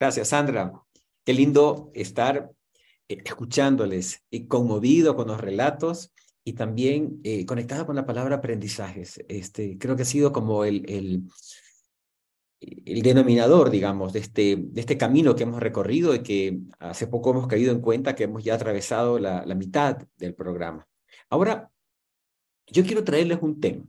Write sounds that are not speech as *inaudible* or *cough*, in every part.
Gracias, Sandra. Qué lindo estar eh, escuchándoles y conmovido con los relatos y también eh, conectado con la palabra aprendizajes. Este, creo que ha sido como el, el, el denominador, digamos, de este, de este camino que hemos recorrido y que hace poco hemos caído en cuenta que hemos ya atravesado la, la mitad del programa. Ahora, yo quiero traerles un tema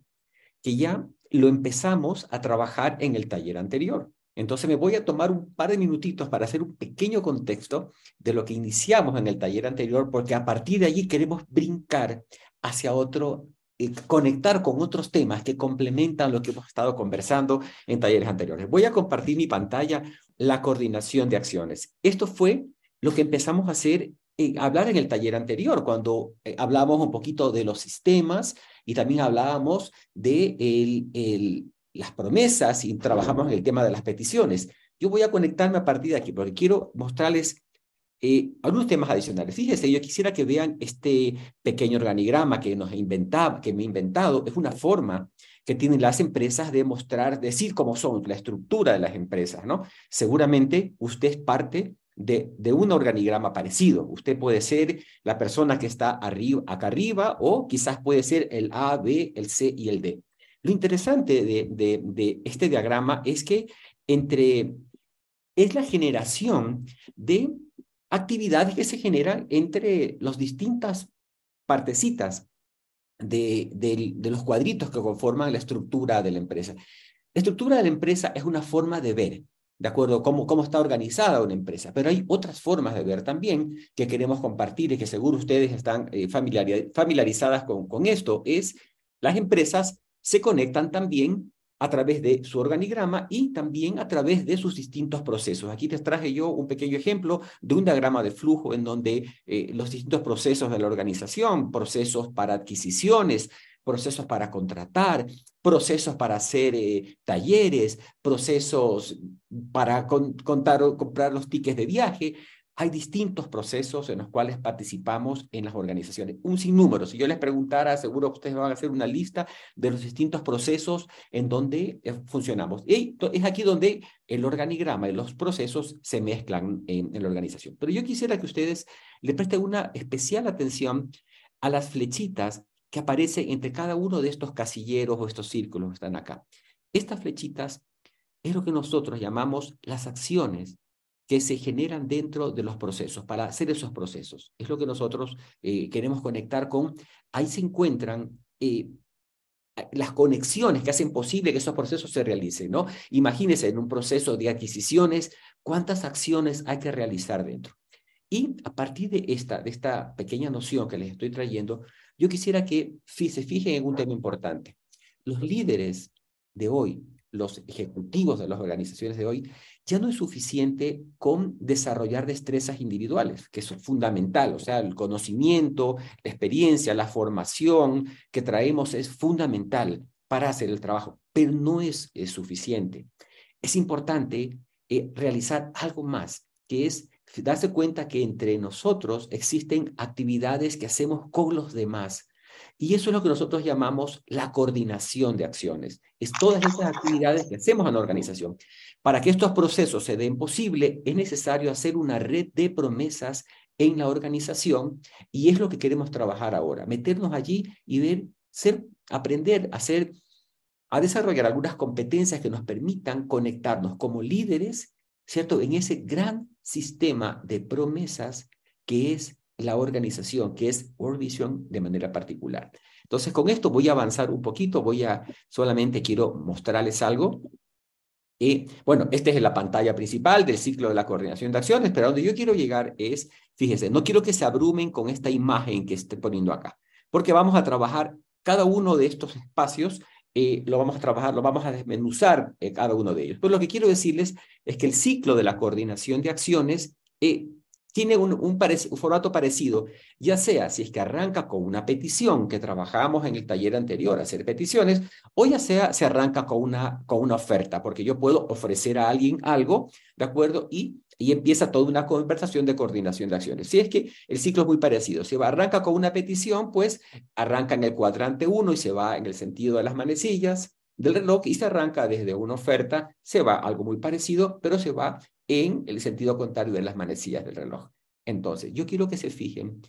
que ya lo empezamos a trabajar en el taller anterior. Entonces me voy a tomar un par de minutitos para hacer un pequeño contexto de lo que iniciamos en el taller anterior, porque a partir de allí queremos brincar hacia otro, eh, conectar con otros temas que complementan lo que hemos estado conversando en talleres anteriores. Voy a compartir mi pantalla, la coordinación de acciones. Esto fue lo que empezamos a hacer eh, hablar en el taller anterior, cuando eh, hablamos un poquito de los sistemas y también hablábamos de el, el, las promesas y trabajamos en el tema de las peticiones. Yo voy a conectarme a partir de aquí porque quiero mostrarles eh, algunos temas adicionales. Fíjense, yo quisiera que vean este pequeño organigrama que nos inventaba, que me he inventado. Es una forma que tienen las empresas de mostrar, decir cómo son, la estructura de las empresas, ¿no? Seguramente usted es parte de, de, un organigrama parecido. Usted puede ser la persona que está arriba, acá arriba o quizás puede ser el A, B, el C y el D. Lo interesante de, este diagrama es que entre, es la generación de actividades que se generan entre las distintas partecitas de, los cuadritos que conforman la estructura de la empresa. La estructura de la empresa es una forma de ver, de acuerdo cómo, cómo está organizada una empresa, pero hay otras formas de ver también que queremos compartir y que seguro ustedes están eh, familiarizadas con, con esto, es las empresas se conectan también a través de su organigrama y también a través de sus distintos procesos. Aquí te traje yo un pequeño ejemplo de un diagrama de flujo en donde eh, los distintos procesos de la organización, procesos para adquisiciones, procesos para contratar, procesos para hacer eh, talleres, procesos para comprar los tickets de viaje, hay distintos procesos en los cuales participamos en las organizaciones, un sinnúmero. Si yo les preguntara, seguro que ustedes van a hacer una lista de los distintos procesos en donde eh, funcionamos. Y es aquí donde el organigrama y los procesos se mezclan en, en la organización. Pero yo quisiera que ustedes le presten una especial atención a las flechitas que aparecen entre cada uno de estos casilleros o estos círculos que están acá. Estas flechitas es lo que nosotros llamamos las acciones que se generan dentro de los procesos, para hacer esos procesos. Es lo que nosotros eh, queremos conectar con. Ahí se encuentran eh, las conexiones que hacen posible que esos procesos se realicen, ¿no? Imagínense en un proceso de adquisiciones, cuántas acciones hay que realizar dentro. Y a partir de esta, de esta pequeña noción que les estoy trayendo, yo quisiera que se fijen en un tema importante. Los líderes de hoy, los ejecutivos de las organizaciones de hoy, ya no es suficiente con desarrollar destrezas individuales, que es fundamental, o sea, el conocimiento, la experiencia, la formación que traemos es fundamental para hacer el trabajo, pero no es, es suficiente. Es importante eh, realizar algo más, que es darse cuenta que entre nosotros existen actividades que hacemos con los demás. Y eso es lo que nosotros llamamos la coordinación de acciones. Es todas esas actividades que hacemos en la organización. Para que estos procesos se den posible, es necesario hacer una red de promesas en la organización y es lo que queremos trabajar ahora, meternos allí y ver, ser, aprender a hacer, a desarrollar algunas competencias que nos permitan conectarnos como líderes, ¿cierto? En ese gran sistema de promesas que es la organización, que es World Vision de manera particular. Entonces, con esto voy a avanzar un poquito, voy a, solamente quiero mostrarles algo y bueno, esta es la pantalla principal del ciclo de la coordinación de acciones, pero donde yo quiero llegar es, fíjense, no quiero que se abrumen con esta imagen que estoy poniendo acá, porque vamos a trabajar cada uno de estos espacios, eh, lo vamos a trabajar, lo vamos a desmenuzar eh, cada uno de ellos. Pero lo que quiero decirles es que el ciclo de la coordinación de acciones eh, tiene un, un, formato parecido, ya sea si es que arranca con una petición que trabajamos en el taller anterior, hacer peticiones, o ya sea se arranca con una, con una oferta, porque yo puedo ofrecer a alguien algo, ¿de acuerdo? Y, y empieza toda una conversación de coordinación de acciones. Si es que el ciclo es muy parecido, si arranca con una petición, pues arranca en el cuadrante 1 y se va en el sentido de las manecillas, del reloj y se arranca desde una oferta, se va algo muy parecido, pero se va en el sentido contrario de las manecillas del reloj. Entonces, yo quiero que se fijen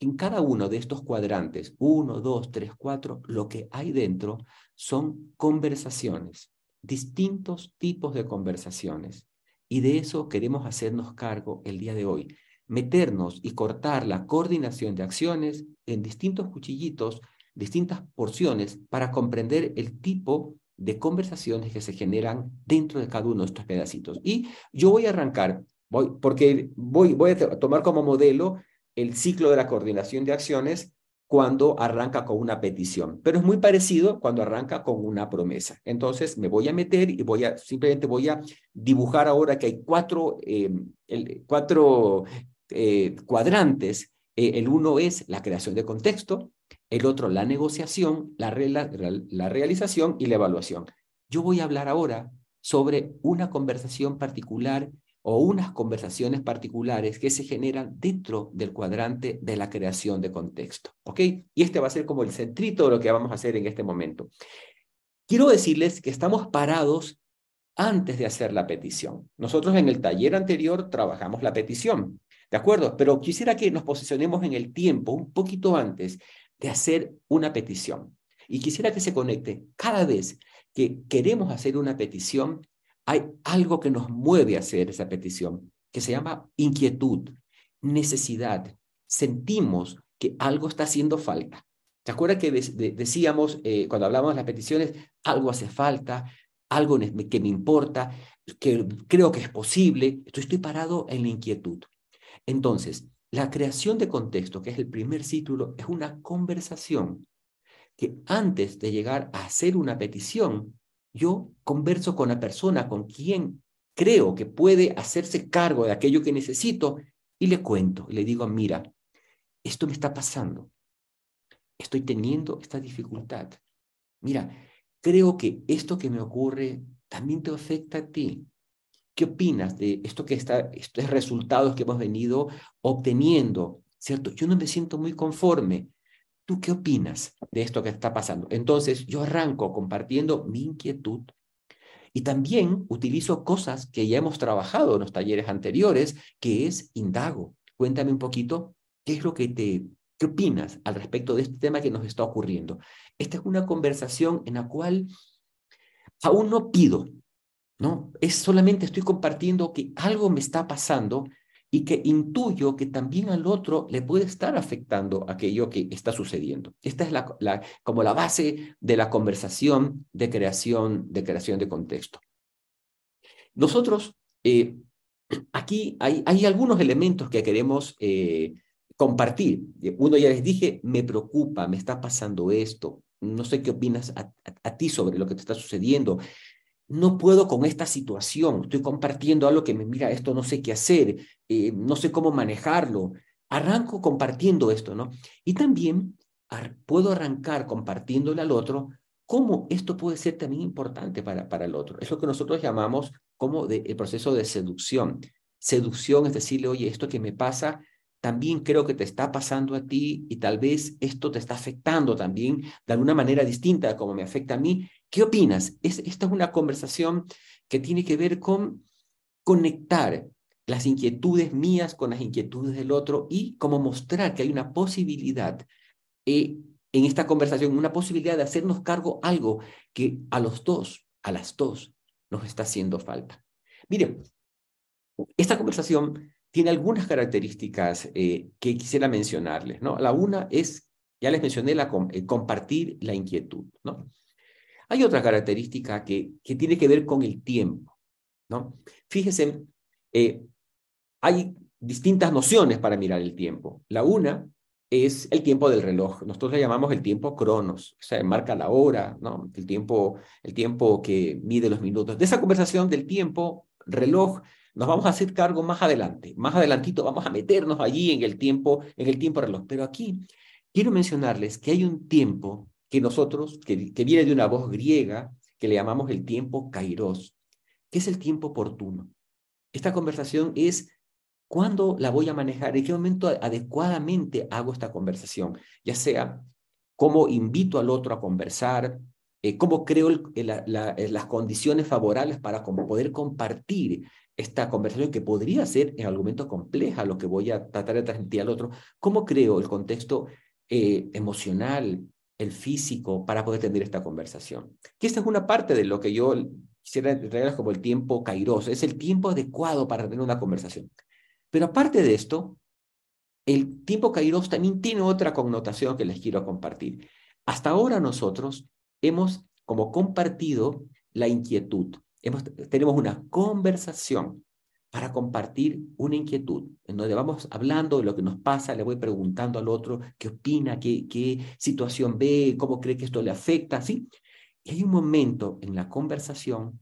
en cada uno de estos cuadrantes, uno, dos, tres, cuatro, lo que hay dentro son conversaciones, distintos tipos de conversaciones. Y de eso queremos hacernos cargo el día de hoy, meternos y cortar la coordinación de acciones en distintos cuchillitos, distintas porciones, para comprender el tipo de conversaciones que se generan dentro de cada uno de estos pedacitos. Y yo voy a arrancar, voy, porque voy, voy a tomar como modelo el ciclo de la coordinación de acciones cuando arranca con una petición, pero es muy parecido cuando arranca con una promesa. Entonces me voy a meter y voy a, simplemente voy a dibujar ahora que hay cuatro, eh, cuatro eh, cuadrantes. Eh, el uno es la creación de contexto, el otro la negociación, la, realización y la evaluación. Yo voy a hablar ahora sobre una conversación particular o unas conversaciones particulares que se generan dentro del cuadrante de la creación de contexto. ¿Ok? Y este va a ser como el centrito de lo que vamos a hacer en este momento. Quiero decirles que estamos parados antes de hacer la petición. Nosotros en el taller anterior trabajamos la petición, ¿de acuerdo? Pero quisiera que nos posicionemos en el tiempo un poquito antes de hacer una petición. Y quisiera que se conecte cada vez que queremos hacer una petición hay algo que nos mueve a hacer esa petición, que se llama inquietud, necesidad. Sentimos que algo está haciendo falta. ¿Te acuerdas que decíamos eh, cuando hablábamos de las peticiones, algo hace falta, algo que me importa, que creo que es posible? Estoy, estoy parado en la inquietud. Entonces, la creación de contexto, que es el primer título, es una conversación que antes de llegar a hacer una petición, yo converso con la persona con quien creo que puede hacerse cargo de aquello que necesito y le cuento, le digo, mira, esto me está pasando, estoy teniendo esta dificultad. Mira, creo que esto que me ocurre también te afecta a ti. ¿Qué opinas de esto que está, estos resultados que hemos venido obteniendo? ¿Cierto? Yo no me siento muy conforme. ¿Tú qué opinas de esto que está pasando? Entonces, yo arranco compartiendo mi inquietud y también utilizo cosas que ya hemos trabajado en los talleres anteriores, que es indago. Cuéntame un poquito qué es lo que te, qué opinas al respecto de este tema que nos está ocurriendo. Esta es una conversación en la cual aún no pido, ¿no? Es solamente estoy compartiendo que algo me está pasando y que intuyo que también al otro le puede estar afectando aquello que está sucediendo. Esta es la, como la base de la conversación de creación de, creación de contexto. Nosotros, eh, *clears throat* aquí hay, hay, algunos elementos que queremos eh, compartir. Uno ya les dije, me preocupa, me está pasando esto, no sé qué opinas a, ti sobre lo que te está sucediendo no puedo con esta situación, estoy compartiendo algo que me mira, esto no sé qué hacer, eh, no sé cómo manejarlo. Arranco compartiendo esto, ¿no? Y también puedo arrancar compartiéndole al otro cómo esto puede ser también importante para, para el otro. Es lo que nosotros llamamos como el proceso de seducción. Seducción es decirle, oye, esto que me pasa, también creo que te está pasando a ti y tal vez esto te está afectando también de alguna manera distinta como me afecta a mí ¿Qué opinas? Es, esta es una conversación que tiene que ver con conectar las inquietudes mías con las inquietudes del otro y como mostrar que hay una posibilidad eh, en esta conversación, una posibilidad de hacernos cargo algo que a los dos, a las dos, nos está haciendo falta. Miren, esta conversación tiene algunas características eh, que quisiera mencionarles, ¿no? La una es, ya les mencioné, la, eh, compartir la inquietud, ¿no? Hay otra característica que, tiene que ver con el tiempo, ¿no? Fíjense, eh, hay distintas nociones para mirar el tiempo. La una es el tiempo del reloj. Nosotros le llamamos el tiempo cronos, o sea, marca la hora, ¿no? El tiempo, el tiempo que mide los minutos. De esa conversación del tiempo, reloj, nos vamos a hacer cargo más adelante. Más adelantito vamos a meternos allí en el tiempo, en el tiempo reloj. Pero aquí quiero mencionarles que hay un tiempo que nosotros, que, viene de una voz griega, que le llamamos el tiempo kairos, que es el tiempo oportuno. Esta conversación es cuándo la voy a manejar, en qué momento adecuadamente hago esta conversación, ya sea cómo invito al otro a conversar, eh, cómo creo las condiciones favorables para poder compartir esta conversación que podría ser en algún momento compleja, lo que voy a tratar de transmitir al otro, cómo creo el contexto eh, emocional, el físico, para poder tener esta conversación. Que esta es una parte de lo que yo quisiera entregar como el tiempo kairos, es el tiempo adecuado para tener una conversación. Pero aparte de esto, el tiempo kairos también tiene otra connotación que les quiero compartir. Hasta ahora nosotros hemos como compartido la inquietud. Hemos, tenemos una conversación para compartir una inquietud, en donde vamos hablando de lo que nos pasa, le voy preguntando al otro qué opina, qué, situación ve, cómo cree que esto le afecta, ¿sí? Y hay un momento en la conversación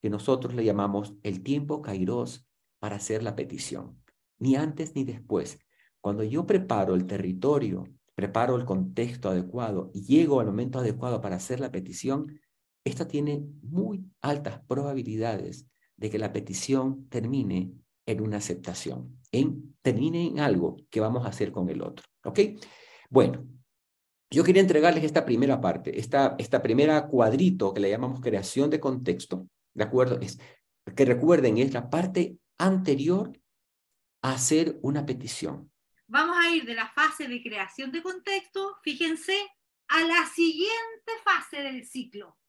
que nosotros le llamamos el tiempo kairos para hacer la petición, ni antes ni después. Cuando yo preparo el territorio, preparo el contexto adecuado y llego al momento adecuado para hacer la petición, esta tiene muy altas probabilidades de que la petición termine en una aceptación, en, termine en algo que vamos a hacer con el otro. ¿Ok? Bueno, yo quería entregarles esta primera parte, esta, esta primera cuadrito que le llamamos creación de contexto, ¿de acuerdo? Es, que recuerden, es la parte anterior a hacer una petición. Vamos a ir de la fase de creación de contexto, fíjense, a la siguiente fase del ciclo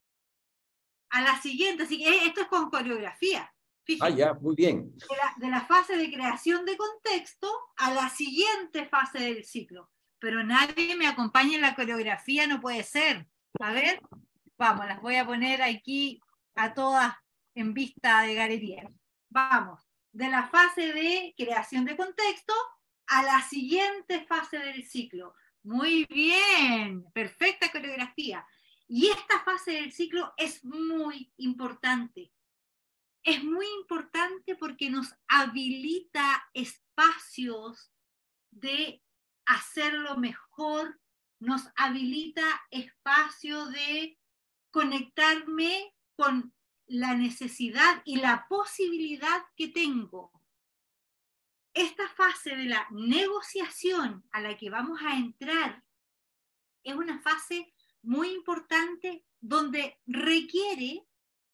a la siguiente, así que esto es con coreografía. ah, ya, muy bien. De la, fase de creación de contexto a la siguiente fase del ciclo. Pero nadie me acompaña en la coreografía, no puede ser. A ver, vamos, las voy a poner aquí a todas en vista de galería. Vamos, de la fase de creación de contexto a la siguiente fase del ciclo. Muy bien, perfecta coreografía. Y esta fase del ciclo es muy importante. Es muy importante porque nos habilita espacios de hacerlo mejor, nos habilita espacio de conectarme con la necesidad y la posibilidad que tengo. Esta fase de la negociación a la que vamos a entrar es una fase muy importante donde requiere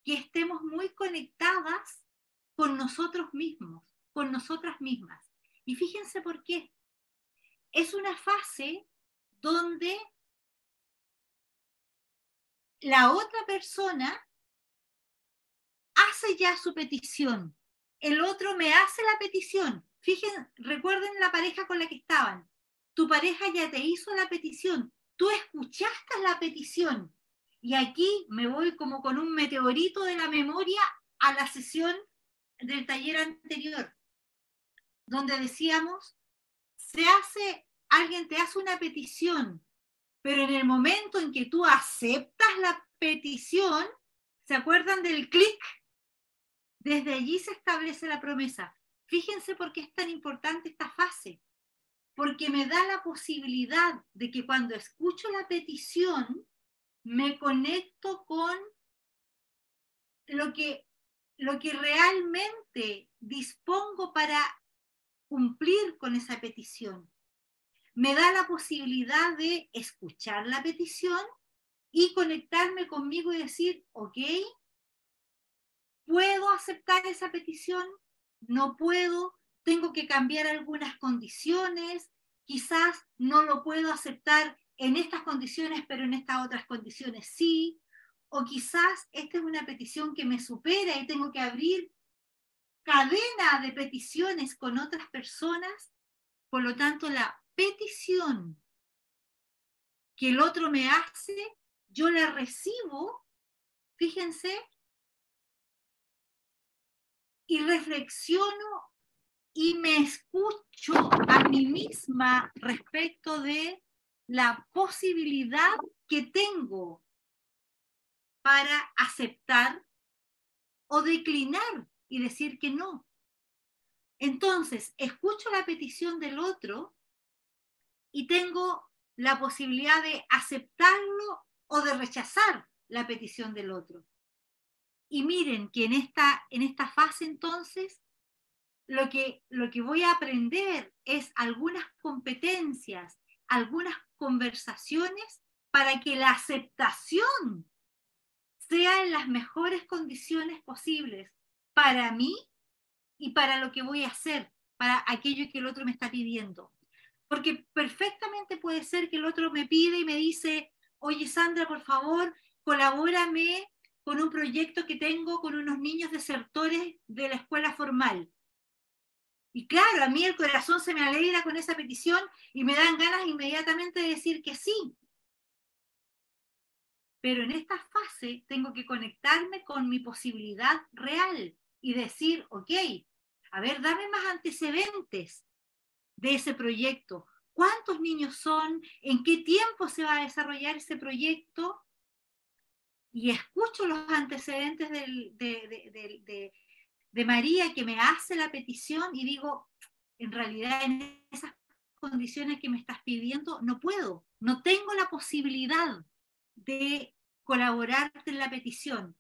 que estemos muy conectadas con nosotros mismos, con nosotras mismas. Y fíjense por qué. Es una fase donde la otra persona hace ya su petición, el otro me hace la petición. Fíjense, recuerden la pareja con la que estaban. Tu pareja ya te hizo la petición, tú escuchaste la petición. Y aquí me voy como con un meteorito de la memoria a la sesión del taller anterior, donde decíamos, se hace, alguien te hace una petición, pero en el momento en que tú aceptas la petición, ¿se acuerdan del clic? Desde allí se establece la promesa. Fíjense por qué es tan importante esta fase porque me da la posibilidad de que cuando escucho la petición, me conecto con lo que, lo que realmente dispongo para cumplir con esa petición. Me da la posibilidad de escuchar la petición y conectarme conmigo y decir, ok, ¿puedo aceptar esa petición? ¿No puedo? Tengo que cambiar algunas condiciones, quizás no lo puedo aceptar en estas condiciones, pero en estas otras condiciones sí, o quizás esta es una petición que me supera y tengo que abrir cadena de peticiones con otras personas, por lo tanto la petición que el otro me hace, yo la recibo, fíjense, y reflexiono y me escucho a mí misma respecto de la posibilidad que tengo para aceptar o declinar y decir que no. Entonces, escucho la petición del otro y tengo la posibilidad de aceptarlo o de rechazar la petición del otro. Y miren que en esta, en esta fase entonces lo que, lo que voy a aprender es algunas competencias, algunas conversaciones para que la aceptación sea en las mejores condiciones posibles para mí y para lo que voy a hacer, para aquello que el otro me está pidiendo. Porque perfectamente puede ser que el otro me pide y me dice, oye Sandra, por favor, colabórame con un proyecto que tengo con unos niños desertores de la escuela formal. Y claro, a mí el corazón se me alegra con esa petición y me dan ganas inmediatamente de decir que sí. Pero en esta fase tengo que conectarme con mi posibilidad real y decir, ok, a ver, dame más antecedentes de ese proyecto. ¿Cuántos niños son? ¿En qué tiempo se va a desarrollar ese proyecto? Y escucho los antecedentes de, de María que me hace la petición y digo, en realidad en esas condiciones que me estás pidiendo no puedo, no tengo la posibilidad de colaborarte en la petición.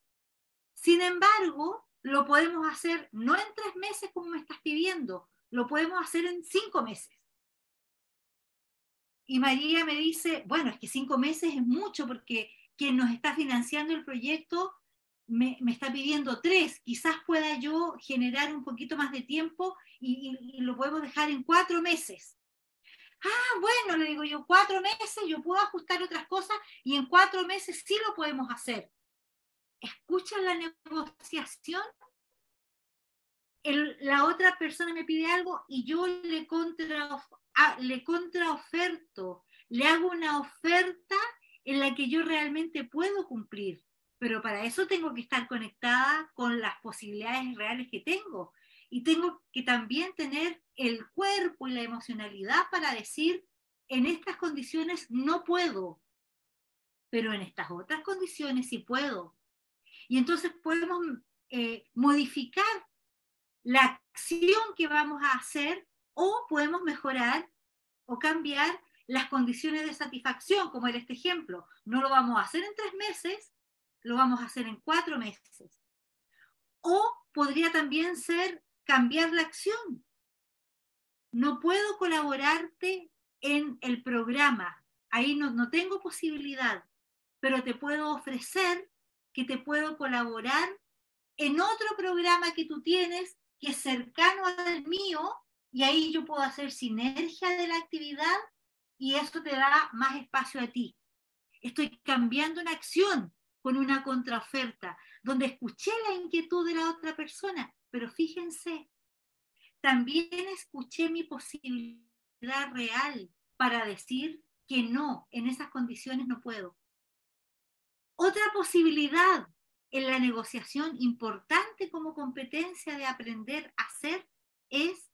Sin embargo, lo podemos hacer no en tres meses como me estás pidiendo, lo podemos hacer en cinco meses. Y María me dice, bueno, es que cinco meses es mucho porque quien nos está financiando el proyecto me, está pidiendo tres, quizás pueda yo generar un poquito más de tiempo y, lo podemos dejar en cuatro meses. Ah, bueno, le digo yo, cuatro meses, yo puedo ajustar otras cosas y en cuatro meses sí lo podemos hacer. Escuchan la negociación la otra persona me pide algo y yo le, contra, le contraoferto, le hago una oferta en la que yo realmente puedo cumplir. Pero para eso tengo que estar conectada con las posibilidades reales que tengo. Y tengo que también tener el cuerpo y la emocionalidad para decir, en estas condiciones no puedo, pero en estas otras condiciones sí puedo. Y entonces podemos eh, modificar la acción que vamos a hacer o podemos mejorar o cambiar las condiciones de satisfacción, como en este ejemplo. No lo vamos a hacer en tres meses, lo vamos a hacer en cuatro meses. O podría también ser cambiar la acción. No puedo colaborarte en el programa, ahí no, no tengo posibilidad, pero te puedo ofrecer que te puedo colaborar en otro programa que tú tienes que es cercano al mío y ahí yo puedo hacer sinergia de la actividad y eso te da más espacio a ti. Estoy cambiando una acción con una contraoferta, donde escuché la inquietud de la otra persona, pero fíjense, también escuché mi posibilidad real para decir que no, en esas condiciones no puedo. Otra posibilidad en la negociación importante como competencia de aprender a hacer es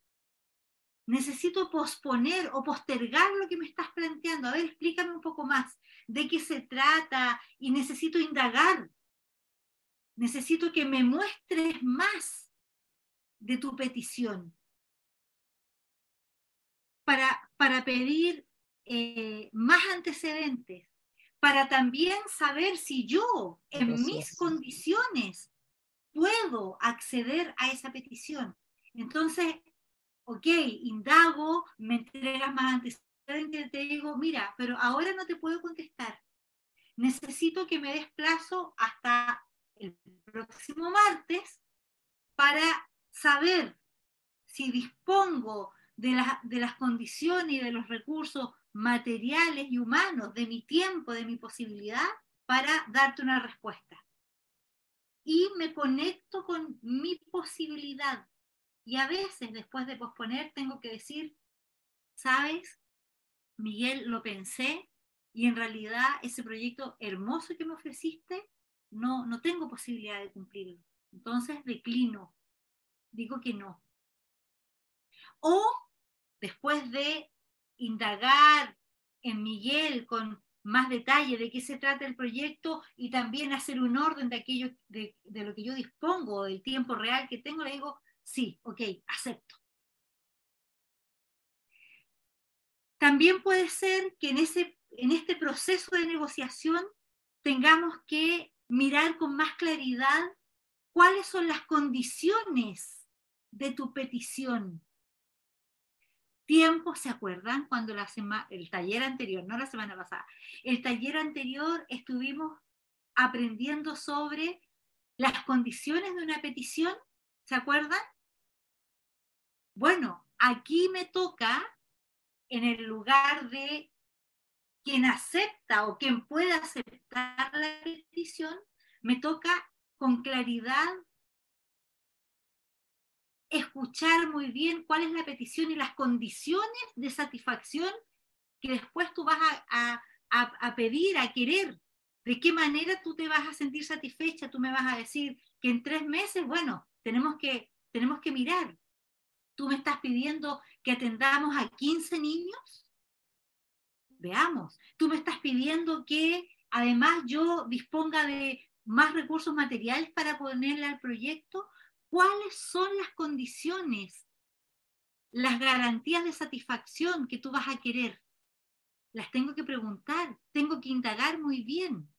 necesito posponer o postergar lo que me estás planteando. A ver, explícame un poco más de qué se trata y necesito indagar. Necesito que me muestres más de tu petición para, para pedir eh, más antecedentes, para también saber si yo, en mis condiciones, puedo acceder a esa petición. Entonces, ok, indago, me entregas más antecedentes, te digo, mira, pero ahora no te puedo contestar. Necesito que me des plazo hasta el próximo martes para saber si dispongo de, de las condiciones y de los recursos materiales y humanos, de mi tiempo, de mi posibilidad, para darte una respuesta. Y me conecto con mi posibilidad. Y a veces, después de posponer, tengo que decir, sabes, Miguel, lo pensé y en realidad ese proyecto hermoso que me ofreciste, no, no tengo posibilidad de cumplirlo. Entonces declino, digo que no. O después de indagar en Miguel con más detalle de qué se trata el proyecto y también hacer un orden de aquello de, lo que yo dispongo, del tiempo real que tengo, le digo, sí, ok, acepto. También puede ser que en, ese, en este proceso de negociación tengamos que mirar con más claridad cuáles son las condiciones de tu petición, tiempo, ¿se acuerdan? Cuando la el taller anterior, no la semana pasada, el taller anterior estuvimos aprendiendo sobre las condiciones de una petición, ¿se acuerdan? Bueno, aquí me toca en el lugar de quien acepta o quien pueda aceptar la petición, me toca con claridad escuchar muy bien cuál es la petición y las condiciones de satisfacción que después tú vas a, pedir, a querer. ¿De qué manera tú te vas a sentir satisfecha? Tú me vas a decir que en tres meses, bueno, tenemos que, tenemos que mirar. Tú me estás pidiendo que atendamos a 15 niños. Veamos, tú me estás pidiendo que además yo disponga de más recursos materiales para ponerle al proyecto. ¿Cuáles son las condiciones, las garantías de satisfacción que tú vas a querer? Las tengo que preguntar, tengo que indagar muy bien.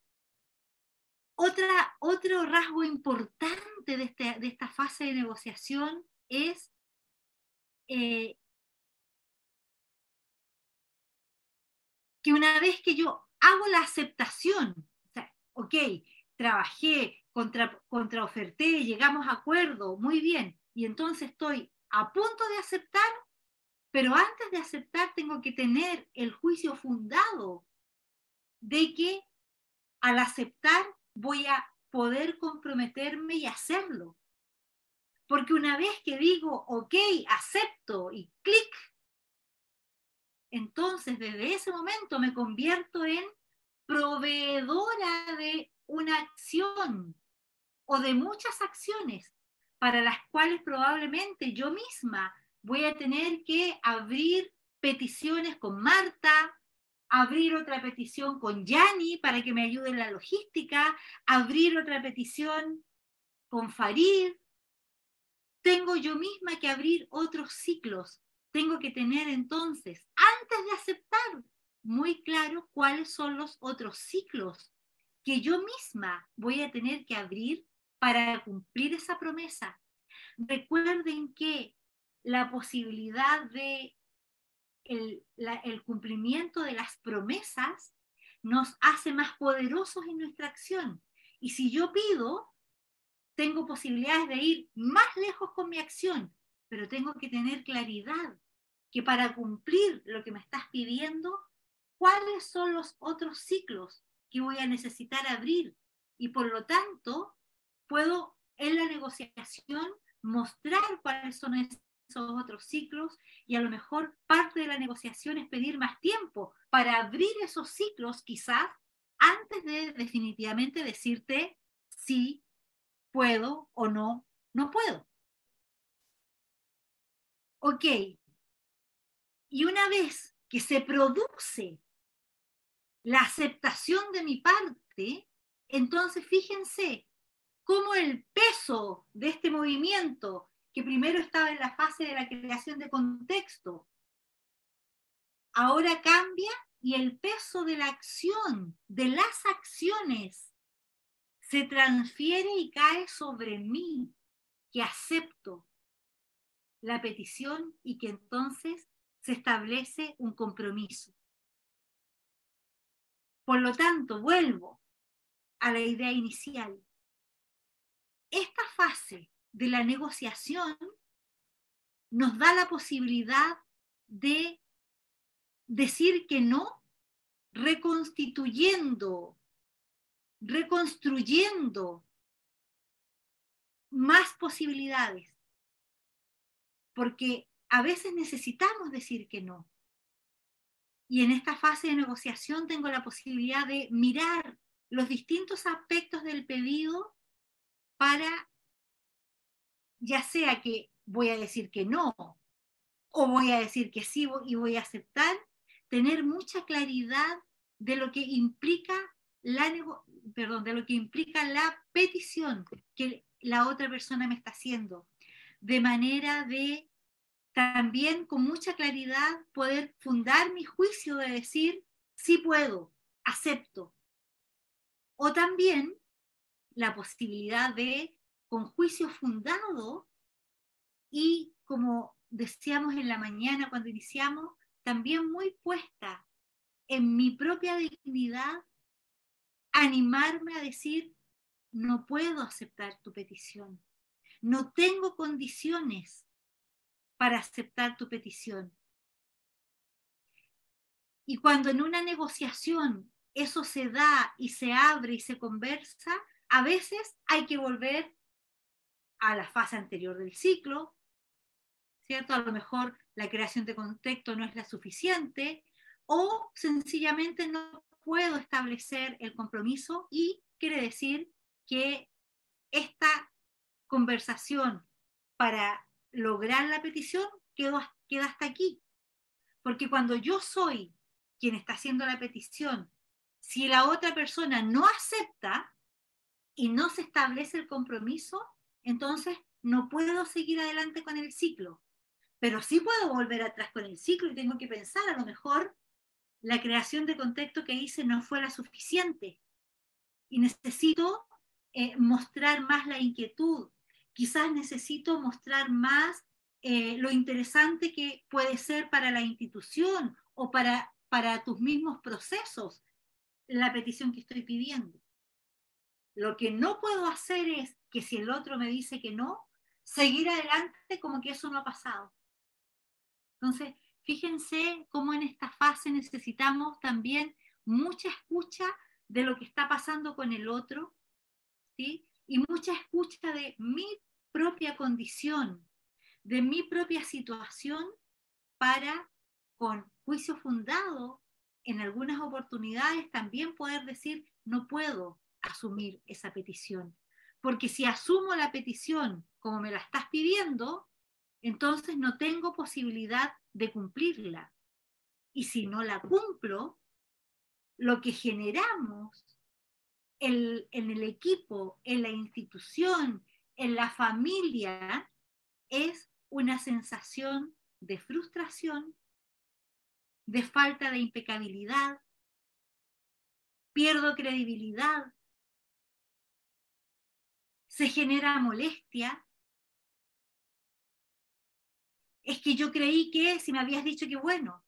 Otra, otro rasgo importante de, este, de esta fase de negociación es eh, que una vez que yo hago la aceptación, o ok, trabajé, contra, contraoferté, llegamos a acuerdo, muy bien, y entonces estoy a punto de aceptar, pero antes de aceptar tengo que tener el juicio fundado de que al aceptar voy a poder comprometerme y hacerlo. Porque una vez que digo, ok, acepto y clic, entonces desde ese momento me convierto en proveedora de una acción o de muchas acciones para las cuales probablemente yo misma voy a tener que abrir peticiones con Marta, abrir otra petición con Yanni para que me ayude en la logística, abrir otra petición con Farid. Tengo yo misma que abrir otros ciclos. Tengo que tener entonces, antes de aceptar, muy claro cuáles son los otros ciclos que yo misma voy a tener que abrir para cumplir esa promesa. Recuerden que la posibilidad de el, cumplimiento de las promesas nos hace más poderosos en nuestra acción. Y si yo pido, tengo posibilidades de ir más lejos con mi acción, pero tengo que tener claridad que para cumplir lo que me estás pidiendo, cuáles son los otros ciclos que voy a necesitar abrir. Y por lo tanto, puedo en la negociación mostrar cuáles son esos otros ciclos y a lo mejor parte de la negociación es pedir más tiempo para abrir esos ciclos quizás antes de definitivamente decirte si puedo o no, no puedo. Ok. Y una vez que se produce la aceptación de mi parte, entonces fíjense cómo el peso de este movimiento que primero estaba en la fase de la creación de contexto, ahora cambia y el peso de la acción, de las acciones, se transfiere y cae sobre mí, que acepto la petición y que entonces se establece un compromiso. Por lo tanto, vuelvo a la idea inicial. Esta fase de la negociación nos da la posibilidad de decir que no, reconstituyendo, reconstruyendo más posibilidades. Porque a veces necesitamos decir que no. Y en esta fase de negociación tengo la posibilidad de mirar los distintos aspectos del pedido para ya sea que voy a decir que no o voy a decir que sí y voy a aceptar, tener mucha claridad de lo que implica la, perdón, de lo que implica la petición que la otra persona me está haciendo, de manera de también con mucha claridad poder fundar mi juicio de decir, sí puedo, acepto. O también la posibilidad de con juicio fundado y como decíamos en la mañana cuando iniciamos, también muy puesta en mi propia dignidad, animarme a decir, no puedo aceptar tu petición, no tengo condiciones para aceptar tu petición. Y cuando en una negociación eso se da y se abre y se conversa, a veces hay que volver a la fase anterior del ciclo, ¿cierto? A lo mejor la creación de contexto no es la suficiente o sencillamente no puedo establecer el compromiso y quiere decir que esta conversación para lograr la petición queda hasta aquí. Porque cuando yo soy quien está haciendo la petición, si la otra persona no acepta y no se establece el compromiso, entonces no puedo seguir adelante con el ciclo. Pero sí puedo volver atrás con el ciclo y tengo que pensar, a lo mejor la creación de contexto que hice no fue la suficiente y necesito eh, mostrar más la inquietud, quizás necesito mostrar más eh, lo interesante que puede ser para la institución o para, para tus mismos procesos la petición que estoy pidiendo. Lo que no puedo hacer es que si el otro me dice que no, seguir adelante como que eso no ha pasado. Entonces, fíjense cómo en esta fase necesitamos también mucha escucha de lo que está pasando con el otro, ¿sí? Y mucha escucha de mi propia condición, de mi propia situación, para, con juicio fundado, en algunas oportunidades también poder decir, no puedo asumir esa petición. Porque si asumo la petición como me la estás pidiendo, entonces no tengo posibilidad de cumplirla. Y si no la cumplo, lo que generamos en el equipo, en la institución, en la familia, es una sensación de frustración, de falta de impecabilidad, pierdo credibilidad, se genera molestia. Es que yo creí que si me habías dicho que bueno,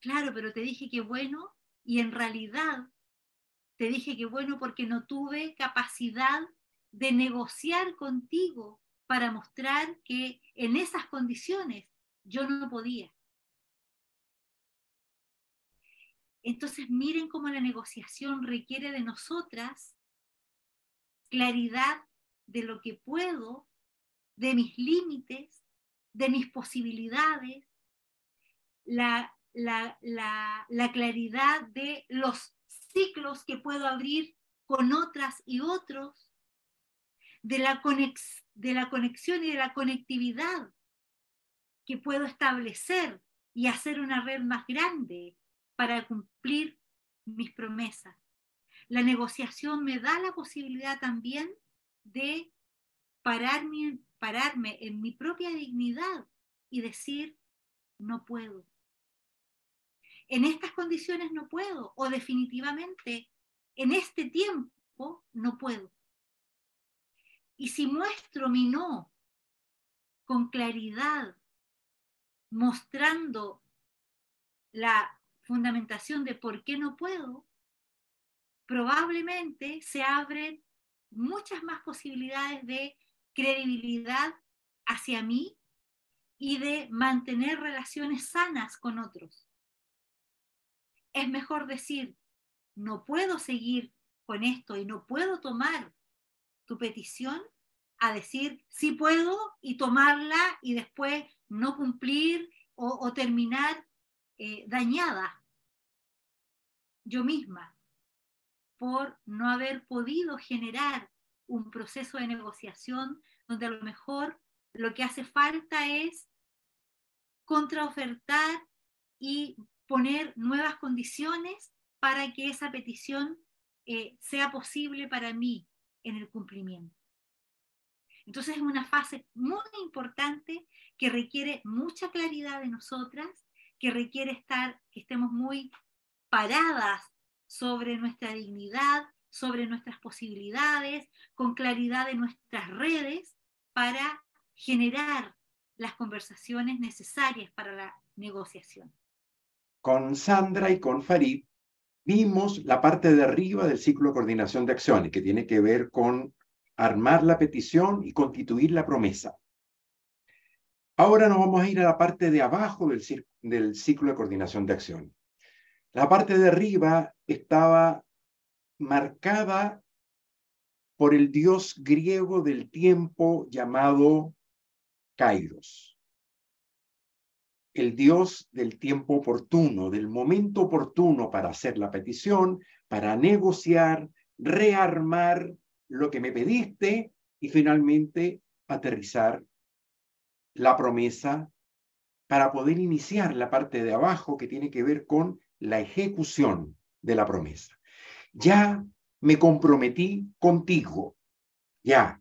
claro, pero te dije que bueno y en realidad te dije que bueno porque no tuve capacidad de negociar contigo para mostrar que en esas condiciones yo no podía. Entonces miren cómo la negociación requiere de nosotras claridad de lo que puedo, de mis límites, de mis posibilidades, la, claridad de los ciclos que puedo abrir con otras y otros, de la, de la conexión y de la conectividad que puedo establecer y hacer una red más grande para cumplir mis promesas. La negociación me da la posibilidad también de pararme, pararme en mi propia dignidad y decir, no puedo. En estas condiciones no puedo o definitivamente en este tiempo no puedo. Y si muestro mi no con claridad, mostrando la fundamentación de por qué no puedo, probablemente se abren muchas más posibilidades de credibilidad hacia mí y de mantener relaciones sanas con otros. Es mejor decir, no puedo seguir con esto y no puedo tomar tu petición, a decir, sí puedo y tomarla y después no cumplir o, terminar eh, dañada yo misma por no haber podido generar un proceso de negociación donde a lo mejor lo que hace falta es contraofertar y poner nuevas condiciones para que esa petición eh, sea posible para mí en el cumplimiento. Entonces es una fase muy importante que requiere mucha claridad de nosotras, que requiere estar, que estemos muy paradas sobre nuestra dignidad, sobre nuestras posibilidades, con claridad de nuestras redes para generar las conversaciones necesarias para la negociación. Con Sandra y con Farid vimos la parte de arriba del ciclo de coordinación de acciones, que tiene que ver con armar la petición y constituir la promesa. Ahora nos vamos a ir a la parte de abajo del, ciclo de coordinación de acción. La parte de arriba estaba marcada por el dios griego del tiempo llamado Kairos. El dios del tiempo oportuno, del momento oportuno para hacer la petición, para negociar, rearmar lo que me pediste y finalmente aterrizar la promesa para poder iniciar la parte de abajo que tiene que ver con la ejecución de la promesa. Ya me comprometí contigo, ya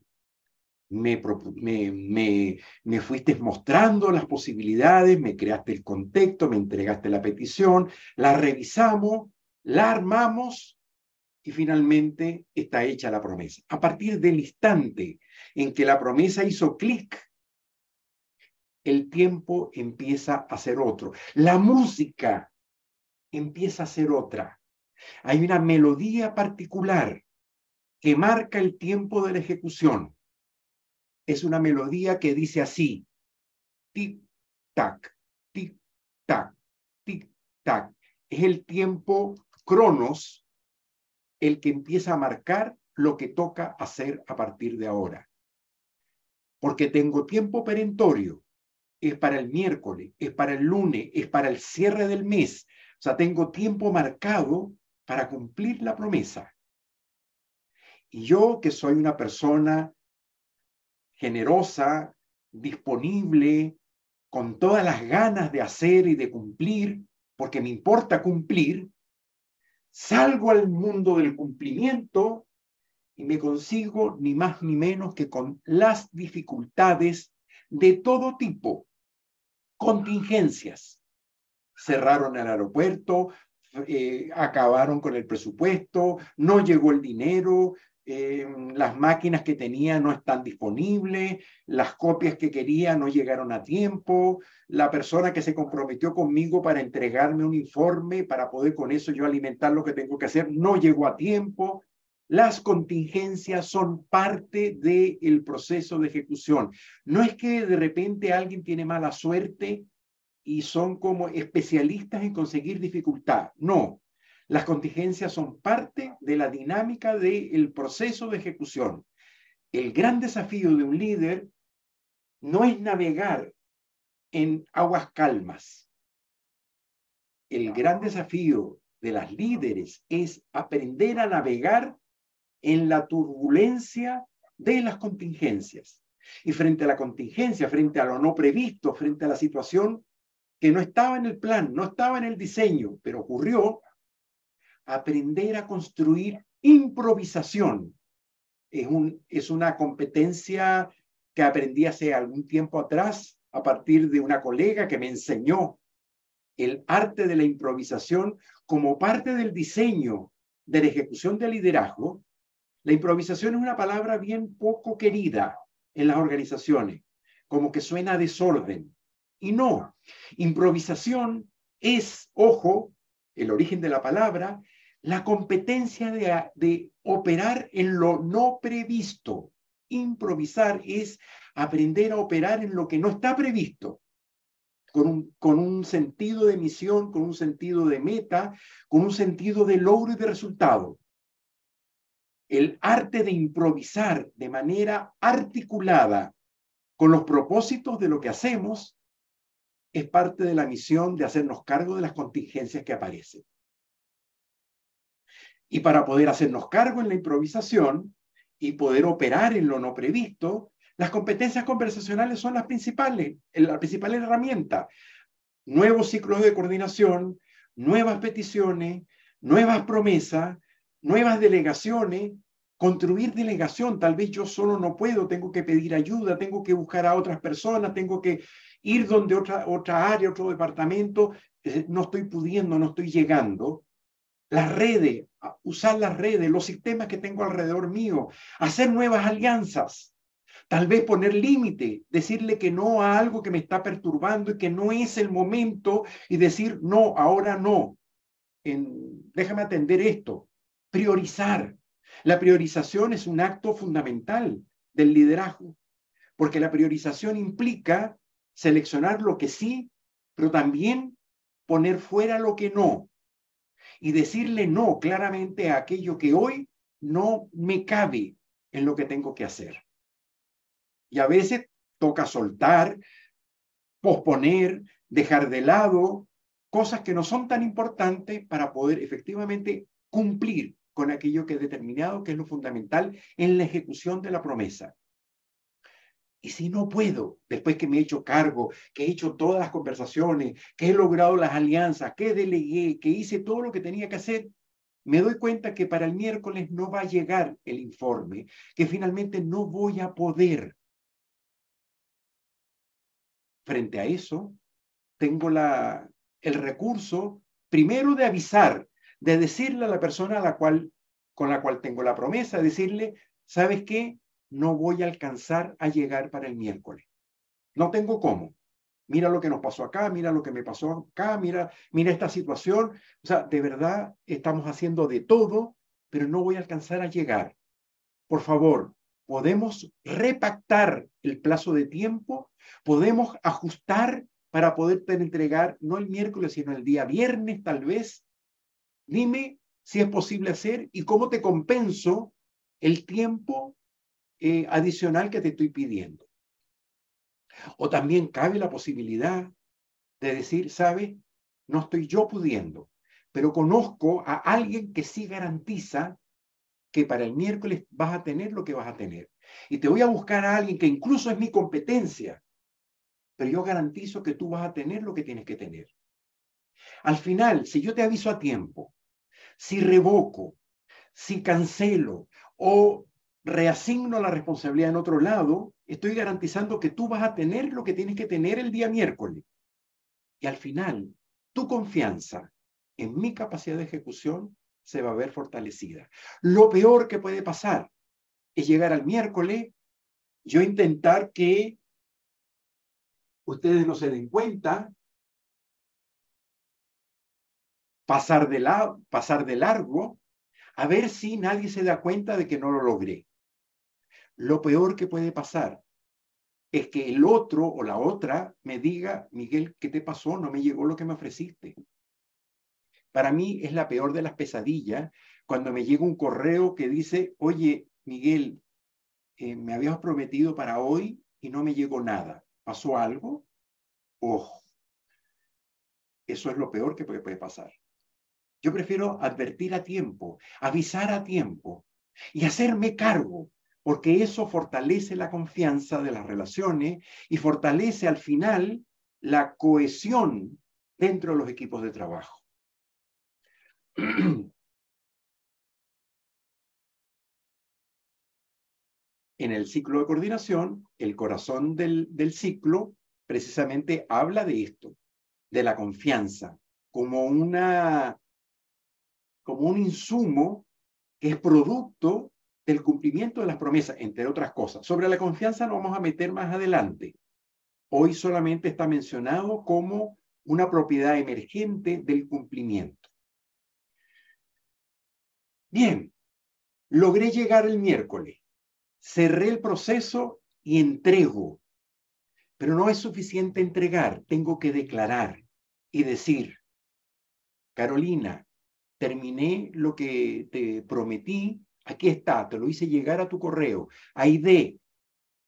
me, me, me, fuiste mostrando las posibilidades, me creaste el contexto, me entregaste la petición, la revisamos, la armamos y finalmente está hecha la promesa. A partir del instante en que la promesa hizo clic, el tiempo empieza a ser otro. La música empieza a ser otra. Hay una melodía particular que marca el tiempo de la ejecución. Es una melodía que dice así, tic-tac, tic-tac, tic-tac. Es el tiempo cronos el que empieza a marcar lo que toca hacer a partir de ahora. Porque tengo tiempo perentorio, es para el miércoles, es para el lunes, es para el cierre del mes. O sea, tengo tiempo marcado para cumplir la promesa. Y yo, que soy una persona generosa, disponible, con todas las ganas de hacer y de cumplir, porque me importa cumplir, salgo al mundo del cumplimiento y me consigo ni más ni menos que con las dificultades de todo tipo contingencias. Cerraron el aeropuerto, eh, acabaron con el presupuesto, no llegó el dinero, eh, las máquinas que tenía no están disponibles, las copias que quería no llegaron a tiempo, la persona que se comprometió conmigo para entregarme un informe para poder con eso yo alimentar lo que tengo que hacer no llegó a tiempo. Las contingencias son parte del proceso de ejecución. No es que de repente alguien tiene mala suerte y son como especialistas en conseguir dificultad. No, las contingencias son parte de la dinámica del proceso de ejecución. El gran desafío de un líder no es navegar en aguas calmas. El gran desafío de las líderes es aprender a navegar en la turbulencia de las contingencias. Y frente a la contingencia, frente a lo no previsto, frente a la situación que no estaba en el plan, no estaba en el diseño, pero ocurrió, aprender a construir improvisación. Es, un, es una competencia que aprendí hace algún tiempo atrás a partir de una colega que me enseñó el arte de la improvisación como parte del diseño de la ejecución del liderazgo la improvisación es una palabra bien poco querida en las organizaciones, como que suena a desorden. Y no, improvisación es, ojo, el origen de la palabra, la competencia de, de operar en lo no previsto. Improvisar es aprender a operar en lo que no está previsto. Con un, con un, sentido de misión, con un sentido de meta, con un sentido de logro y de resultado el arte de improvisar de manera articulada con los propósitos de lo que hacemos es parte de la misión de hacernos cargo de las contingencias que aparecen. Y para poder hacernos cargo en la improvisación y poder operar en lo no previsto, las competencias conversacionales son las principales, la principal herramienta. Nuevos ciclos de coordinación, nuevas peticiones, nuevas promesas, nuevas delegaciones, construir delegación. Tal vez yo solo no puedo, tengo que pedir ayuda, tengo que buscar a otras personas, tengo que ir donde otra, otra área, otro departamento, eh, no estoy pudiendo, no estoy llegando. Las redes, usar las redes, los sistemas que tengo alrededor mío, hacer nuevas alianzas, tal vez poner límite, decirle que no a algo que me está perturbando y que no es el momento y decir no, ahora no. En, déjame atender esto, priorizar. La priorización es un acto fundamental del liderazgo, porque la priorización implica seleccionar lo que sí, pero también poner fuera lo que no y decirle no claramente a aquello que hoy no me cabe en lo que tengo que hacer. Y a veces toca soltar, posponer, dejar de lado cosas que no son tan importantes para poder efectivamente cumplir con aquello que he determinado que es lo fundamental en la ejecución de la promesa. Y si no puedo, después que me he hecho cargo, que he hecho todas las conversaciones, que he logrado las alianzas, que delegué, que hice todo lo que tenía que hacer, me doy cuenta que para el miércoles no va a llegar el informe, que finalmente no voy a poder. Frente a eso, tengo la, el recurso, primero de avisar, de decirle a la persona con la cual tengo la promesa, decirle, ¿sabes qué? No voy a alcanzar a llegar para el miércoles. No tengo cómo. Mira lo que nos pasó acá, mira lo que me pasó acá, mira, mira esta situación. O sea, de verdad estamos haciendo de todo, pero no voy a alcanzar a llegar. Por favor, podemos repactar el plazo de tiempo, podemos ajustar para poderte entregar no el miércoles, sino el día viernes tal vez. Dime si es posible hacer y cómo te compenso el tiempo eh, adicional que te estoy pidiendo. O también cabe la posibilidad de decir, ¿sabe? No estoy yo pudiendo, pero conozco a alguien que sí garantiza que para el miércoles vas a tener lo que vas a tener. Y te voy a buscar a alguien que incluso es mi competencia, pero yo garantizo que tú vas a tener lo que tienes que tener. Al final, si yo te aviso a tiempo, si revoco, si cancelo o reasigno la responsabilidad en otro lado, estoy garantizando que tú vas a tener lo que tienes que tener el día miércoles. Y al final, tu confianza en mi capacidad de ejecución se va a ver fortalecida. Lo peor que puede pasar es llegar al miércoles, yo intentar que ustedes no se den cuenta, pasar de, la, pasar de largo, a ver si nadie se da cuenta de que no lo logré. Lo peor que puede pasar es que el otro o la otra me diga, Miguel, ¿qué te pasó? No me llegó lo que me ofreciste. Para mí es la peor de las pesadillas cuando me llega un correo que dice, oye, Miguel, eh, me habías prometido para hoy y no me llegó nada. ¿Pasó algo? Ojo, eso es lo peor que puede, puede pasar. Yo prefiero advertir a tiempo, avisar a tiempo y hacerme cargo porque eso fortalece la confianza de las relaciones y fortalece al final la cohesión dentro de los equipos de trabajo. *clears throat* En el ciclo de coordinación, el corazón del, del ciclo precisamente habla de esto, de la confianza, como, una, como un insumo que es producto del cumplimiento de las promesas, entre otras cosas. Sobre la confianza nos vamos a meter más adelante. Hoy solamente está mencionado como una propiedad emergente del cumplimiento. Bien, logré llegar el miércoles, cerré el proceso y entrego. Pero no es suficiente entregar, tengo que declarar y decir, Carolina, terminé lo que te prometí Aquí está, te lo hice llegar a tu correo. Aide,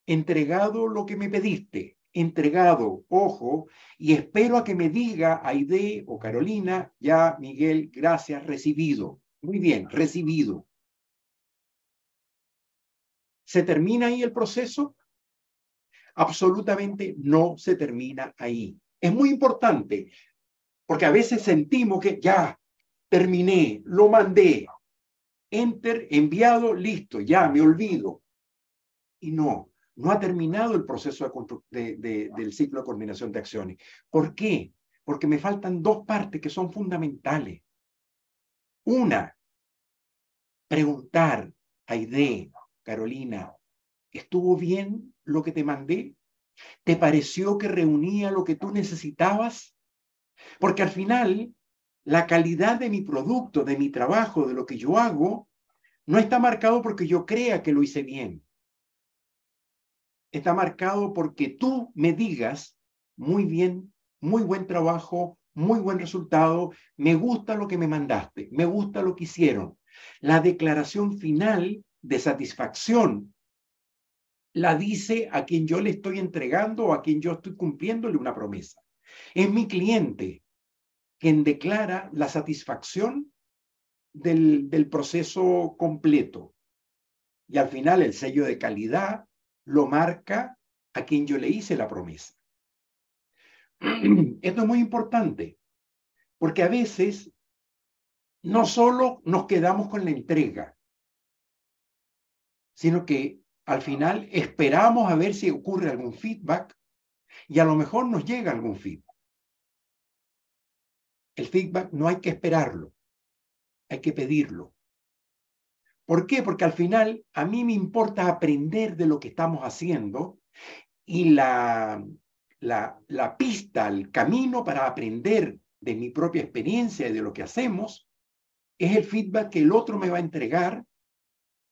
entregado lo que me pediste, entregado, ojo, y espero a que me diga Aide o Carolina, ya Miguel, gracias, recibido. Muy bien, recibido. ¿Se termina ahí el proceso? Absolutamente no se termina ahí. Es muy importante, porque a veces sentimos que ya terminé, lo mandé, enter, enviado, listo, ya me olvido. Y no, no ha terminado el proceso de, del ciclo de coordinación de acciones. ¿Por qué? Porque me faltan dos partes que son fundamentales. Una, preguntar a Aide, Carolina, ¿estuvo bien lo que te mandé? ¿Te pareció que reunía lo que tú necesitabas? Porque al final la calidad de mi producto, de mi trabajo, de lo que yo hago, no está marcado porque yo crea que lo hice bien. Está marcado porque tú me digas muy bien, muy buen trabajo, muy buen resultado, me gusta lo que me mandaste, me gusta lo que hicieron. La declaración final de satisfacción la dice a quien yo le estoy entregando o a quien yo estoy cumpliéndole una promesa. Es mi cliente quien declara la satisfacción del, proceso completo. Y al final el sello de calidad lo marca a quien yo le hice la promesa. Esto es muy importante, porque a veces no solo nos quedamos con la entrega, sino que al final esperamos a ver si ocurre algún feedback y a lo mejor nos llega algún feedback. El feedback no hay que esperarlo, hay que pedirlo. ¿Por qué? Porque al final a mí me importa aprender de lo que estamos haciendo y la, la, pista, el camino para aprender de mi propia experiencia y de lo que hacemos es el feedback que el otro me va a entregar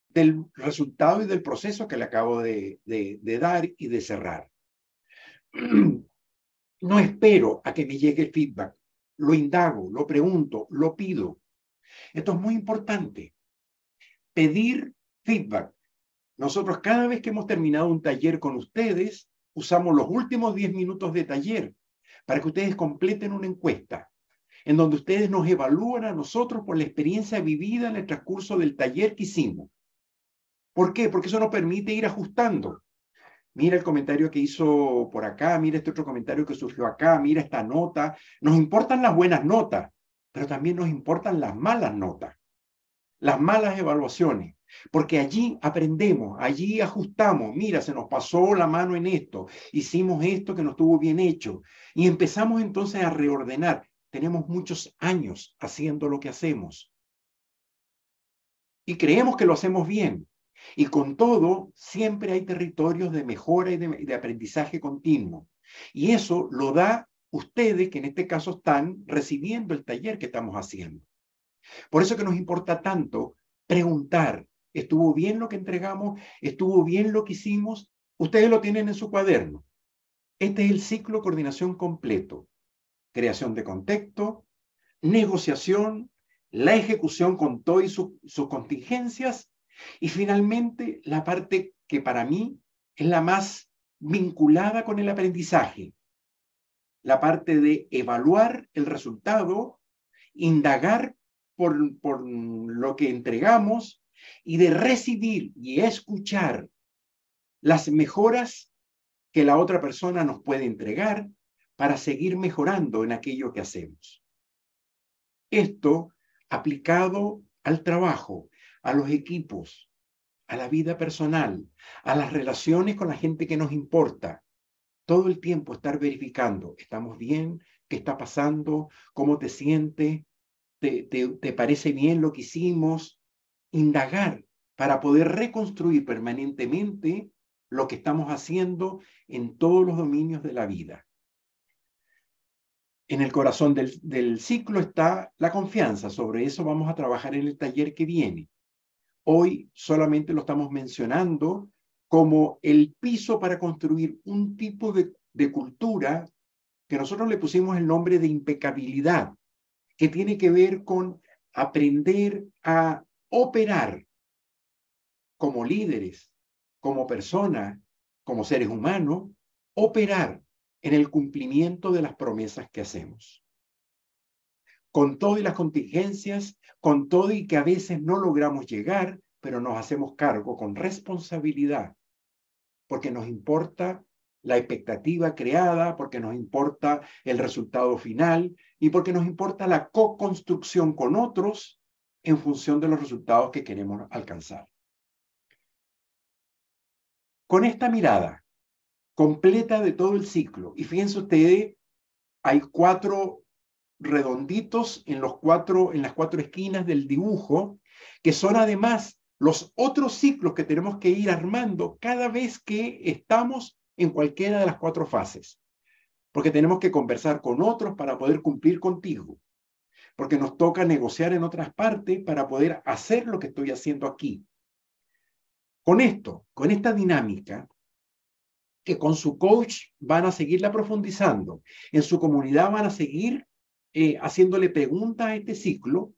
del resultado y del proceso que le acabo de, dar y de cerrar. *clears throat* No espero a que me llegue el feedback, lo indago, lo pregunto, lo pido. Esto es muy importante. Pedir feedback. Nosotros cada vez que hemos terminado un taller con ustedes, usamos los últimos 10 minutos de taller para que ustedes completen una encuesta en donde ustedes nos evalúan a nosotros por la experiencia vivida en el transcurso del taller que hicimos. ¿Por qué? Porque eso nos permite ir ajustando. Mira el comentario que hizo por acá, mira este otro comentario que surgió acá, mira esta nota. Nos importan las buenas notas, pero también nos importan las malas notas, las malas evaluaciones, porque allí aprendemos, allí ajustamos. Mira, se nos pasó la mano en esto, hicimos esto que no estuvo bien hecho y empezamos entonces a reordenar. Tenemos muchos años haciendo lo que hacemos y creemos que lo hacemos bien, y con todo, siempre hay territorios de mejora y de, aprendizaje continuo. Y eso lo da ustedes que en este caso están recibiendo el taller que estamos haciendo. Por eso que nos importa tanto preguntar, ¿estuvo bien lo que entregamos? ¿Estuvo bien lo que hicimos? Ustedes lo tienen en su cuaderno. Este es el ciclo coordinación completo. Creación de contexto, negociación, la ejecución con todo y sus contingencias y finalmente, la parte que para mí es la más vinculada con el aprendizaje, la parte de evaluar el resultado, indagar por, por lo que entregamos y de recibir y escuchar las mejoras que la otra persona nos puede entregar para seguir mejorando en aquello que hacemos. Esto aplicado al trabajo, a los equipos, a la vida personal, a las relaciones con la gente que nos importa. Todo el tiempo estar verificando, ¿estamos bien? ¿Qué está pasando? ¿Cómo te sientes? ¿Te, parece bien lo que hicimos? Indagar para poder reconstruir permanentemente lo que estamos haciendo en todos los dominios de la vida. En el corazón del, del, ciclo está la confianza. Sobre eso vamos a trabajar en el taller que viene. Hoy solamente lo estamos mencionando como el piso para construir un tipo de, cultura que nosotros le pusimos el nombre de impecabilidad, que tiene que ver con aprender a operar como líderes, como personas, como seres humanos, operar en el cumplimiento de las promesas que hacemos con todo y las contingencias, con todo y que a veces no logramos llegar, pero nos hacemos cargo con responsabilidad, porque nos importa la expectativa creada, porque nos importa el resultado final y porque nos importa la co-construcción con otros en función de los resultados que queremos alcanzar. Con esta mirada completa de todo el ciclo, y fíjense ustedes, hay cuatro redonditos en, los cuatro, en las cuatro esquinas del dibujo, que son además los otros ciclos que tenemos que ir armando cada vez que estamos en cualquiera de las cuatro fases. Porque tenemos que conversar con otros para poder cumplir contigo. Porque nos toca negociar en otras partes para poder hacer lo que estoy haciendo aquí. Con esto, con esta dinámica, que con su coach van a seguirla profundizando. En su comunidad van a seguir eh, haciéndole preguntas a este ciclo